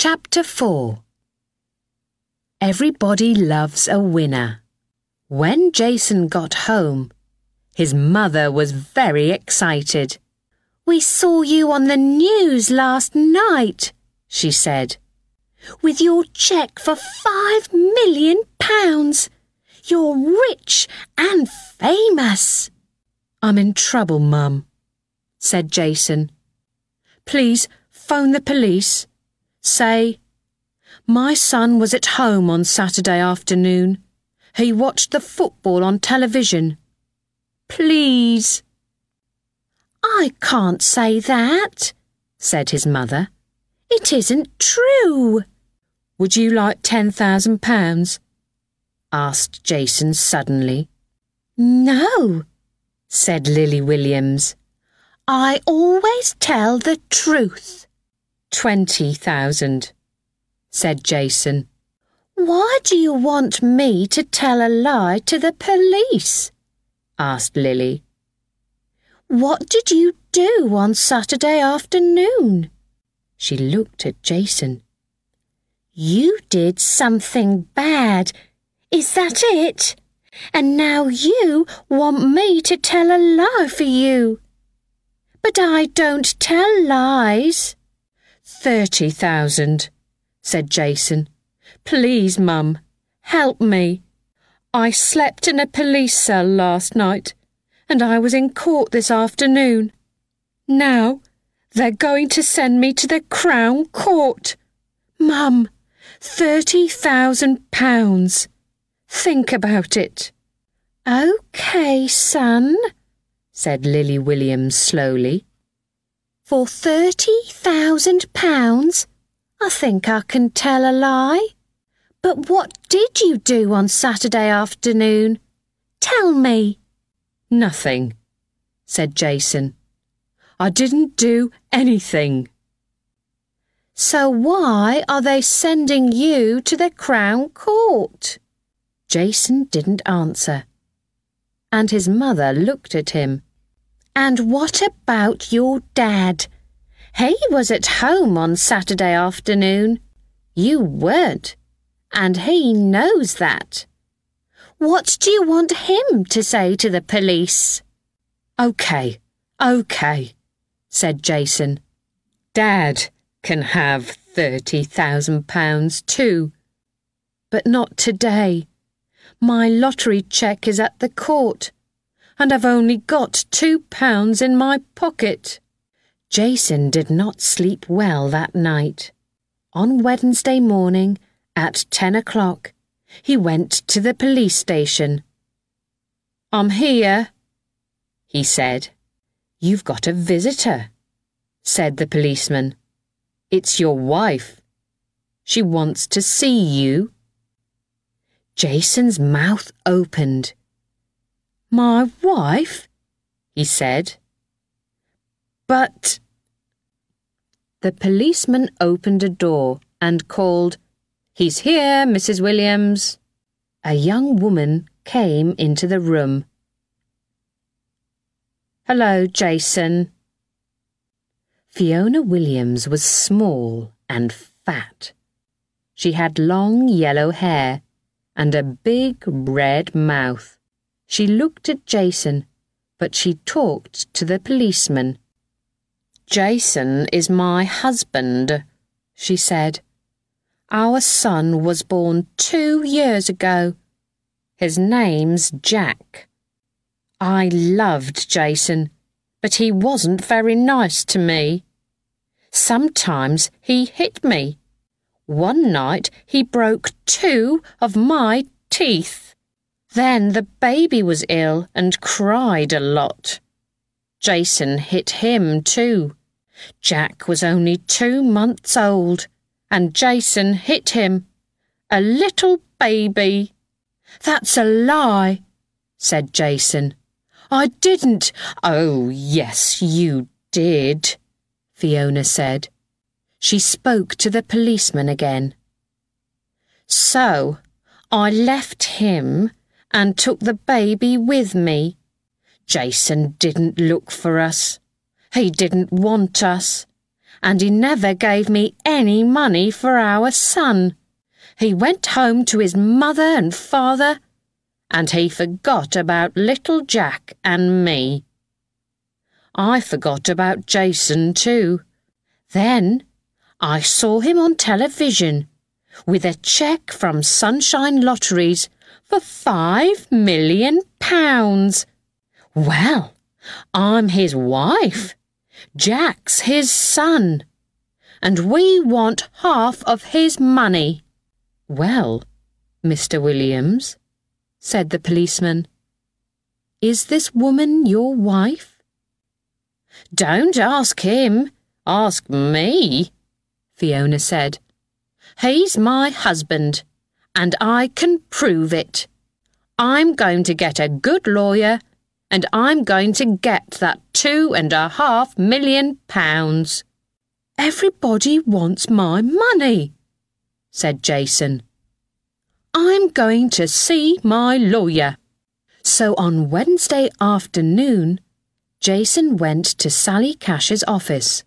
Chapter 4 Everybody loves a winner. When Jason got home, his mother was very excited. We saw you on the news last night, she said. With your cheque for five million pounds. You're rich and famous. I'm in trouble, Mum, said Jason. Please phone the police. Say, My son was at home on Saturday afternoon. He watched the football on television. Please. I can't say that, said his mother. It isn't true. Would you like £10,000? asked Jason suddenly. No, said Lily Williams. I always tell the truth. Twenty thousand, said Jason. Why do you want me to tell a lie to the police? asked Lily. What did you do on Saturday afternoon? She looked at Jason. You did something bad. Is that it? And now you want me to tell a lie for you. But I don't tell lies. Thirty thousand, said Jason. Please, Mum, help me. I slept in a police cell last night, and I was in court this afternoon. Now they're going to send me to the Crown Court. Mum, thirty thousand pounds. Think about it. OK, son, said Lily Williams slowly. For thirty thousand pounds, I think I can tell a lie. But what did you do on Saturday afternoon? Tell me. Nothing, said Jason. I didn't do anything. So why are they sending you to the Crown Court? Jason didn't answer. And his mother looked at him. And what about your dad? He was at home on Saturday afternoon. You weren't, and he knows that. What do you want him to say to the police? OK, OK, said Jason. Dad can have thirty thousand pounds too. But not today. My lottery cheque is at the court and I've only got two pounds in my pocket. Jason did not sleep well that night. On Wednesday morning, at ten o'clock, he went to the police station. I'm here, he said. You've got a visitor, said the policeman. It's your wife. She wants to see you. Jason's mouth opened. My wife? he said. But. The policeman opened a door and called, He's here, Mrs. Williams. A young woman came into the room. Hello, Jason. Fiona Williams was small and fat. She had long yellow hair and a big red mouth. She looked at Jason, but she talked to the policeman. Jason is my husband, she said. Our son was born two years ago. His name's Jack. I loved Jason, but he wasn't very nice to me. Sometimes he hit me. One night he broke two of my teeth. Then the baby was ill and cried a lot. Jason hit him too. Jack was only two months old, and Jason hit him. A little baby. That's a lie, said Jason. I didn't. Oh, yes, you did, Fiona said. She spoke to the policeman again. So, I left him and took the baby with me. Jason didn't look for us. He didn't want us. and he never gave me any money for our son. He went home to his mother and father, and he forgot about little Jack and me. I forgot about Jason too. Then I saw him on television with a cheque from Sunshine Lotteries for five million pounds. Well, I'm his wife. Jack's his son. And we want half of his money. Well, Mr. Williams, said the policeman, is this woman your wife? Don't ask him, ask me, Fiona said. He's my husband, and I can prove it. I'm going to get a good lawyer, and I'm going to get that two and a half million pounds. Everybody wants my money, said Jason. I'm going to see my lawyer. So on Wednesday afternoon, Jason went to Sally Cash's office.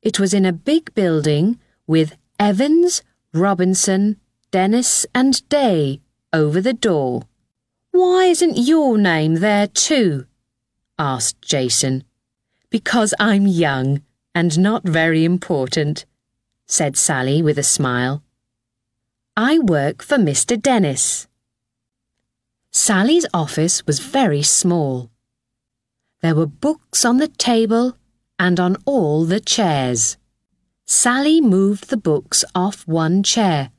It was in a big building with Evans, Robinson, Dennis, and Day over the door. Why isn't your name there too? asked Jason. Because I'm young and not very important, said Sally with a smile. I work for Mr. Dennis. Sally's office was very small. There were books on the table and on all the chairs. Sally moved the books off one chair,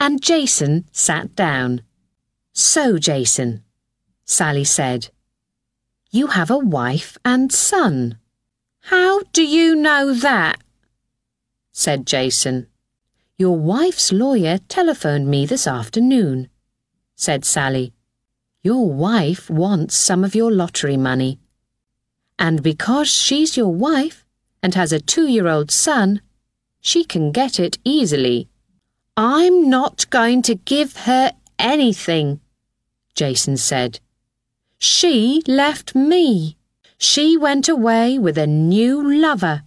and Jason sat down. So, Jason, Sally said, you have a wife and son. How do you know that? said Jason. Your wife's lawyer telephoned me this afternoon, said Sally. Your wife wants some of your lottery money. And because she's your wife and has a two-year-old son, she can get it easily. I'm not going to give her anything, Jason said. She left me. She went away with a new lover,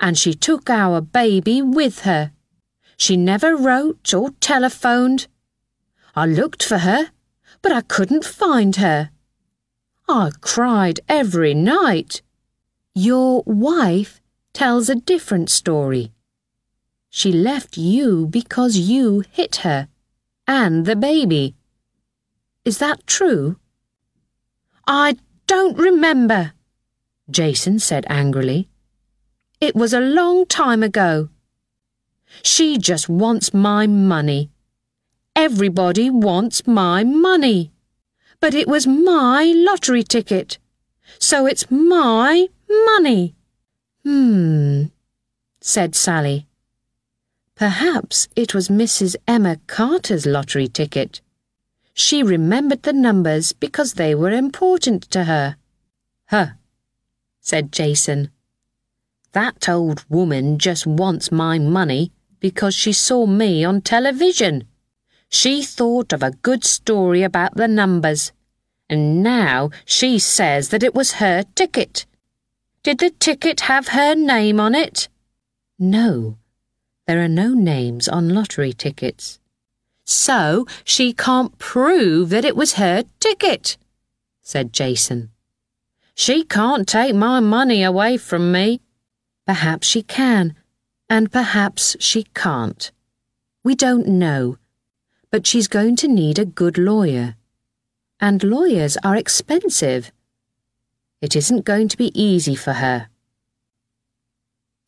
and she took our baby with her. She never wrote or telephoned. I looked for her, but I couldn't find her. I cried every night. Your wife tells a different story. She left you because you hit her and the baby. Is that true? I don't remember, Jason said angrily. It was a long time ago. She just wants my money. Everybody wants my money. But it was my lottery ticket. So it's my money. Hmm, said Sally. Perhaps it was Mrs. Emma Carter's lottery ticket. She remembered the numbers because they were important to her. Huh, said Jason. That old woman just wants my money because she saw me on television. She thought of a good story about the numbers, and now she says that it was her ticket. Did the ticket have her name on it? No, there are no names on lottery tickets. So she can't prove that it was her ticket, said Jason. She can't take my money away from me. Perhaps she can, and perhaps she can't. We don't know, but she's going to need a good lawyer. And lawyers are expensive. It isn't going to be easy for her.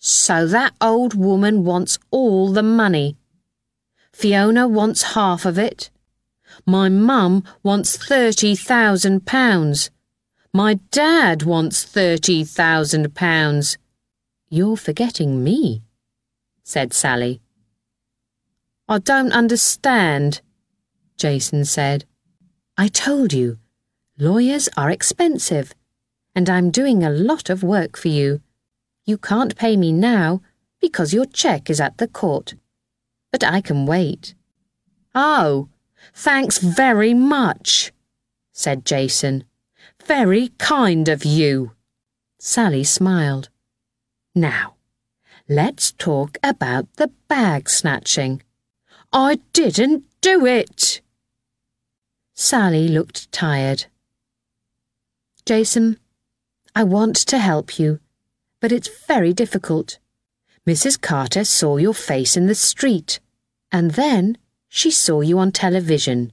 So that old woman wants all the money. Fiona wants half of it. My mum wants thirty thousand pounds. My dad wants thirty thousand pounds. You're forgetting me, said Sally. I don't understand, Jason said. I told you, lawyers are expensive, and I'm doing a lot of work for you. You can't pay me now because your cheque is at the court. But I can wait. Oh, thanks very much, said Jason. Very kind of you. Sally smiled. Now, Let's talk about the bag snatching. I didn't do it. Sally looked tired. Jason, I want to help you, but it's very difficult. Mrs. Carter saw your face in the street, and then she saw you on television.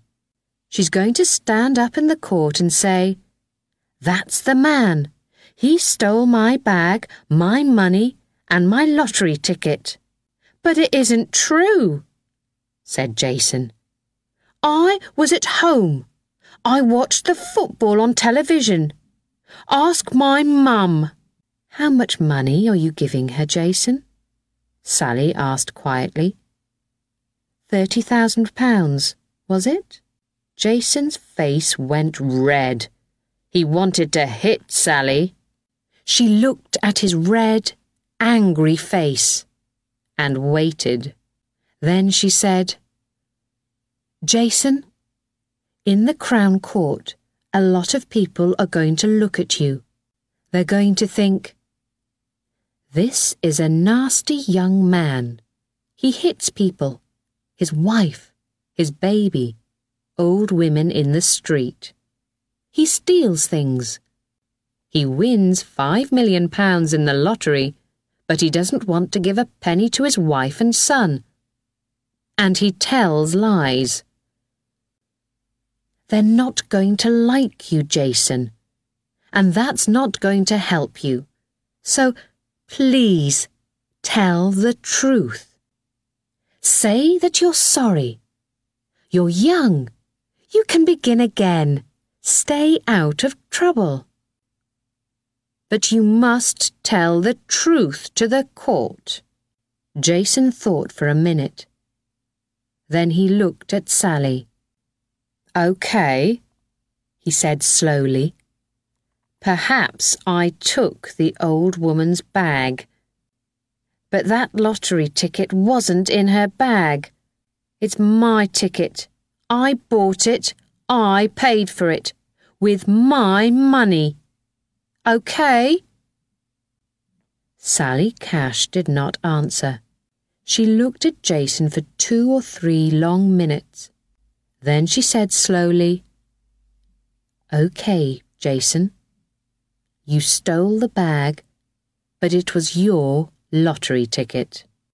She's going to stand up in the court and say, That's the man. He stole my bag, my money, and my lottery ticket. But it isn't true, said Jason. I was at home. I watched the football on television. Ask my mum. How much money are you giving her, Jason? Sally asked quietly. Thirty thousand pounds, was it? Jason's face went red. He wanted to hit Sally. She looked at his red, angry face and waited. Then she said, Jason, in the Crown Court, a lot of people are going to look at you. They're going to think, this is a nasty young man. He hits people, his wife, his baby, old women in the street. He steals things. He wins five million pounds in the lottery but he doesn't want to give a penny to his wife and son. And he tells lies. They're not going to like you, Jason. And that's not going to help you. So please tell the truth. Say that you're sorry. You're young. You can begin again. Stay out of trouble but you must tell the truth to the court. Jason thought for a minute. Then he looked at Sally. OK, he said slowly. Perhaps I took the old woman's bag. But that lottery ticket wasn't in her bag. It's my ticket. I bought it. I paid for it. With my money. OK? Sally Cash did not answer. She looked at Jason for two or three long minutes. Then she said slowly, OK, Jason. You stole the bag, but it was your lottery ticket.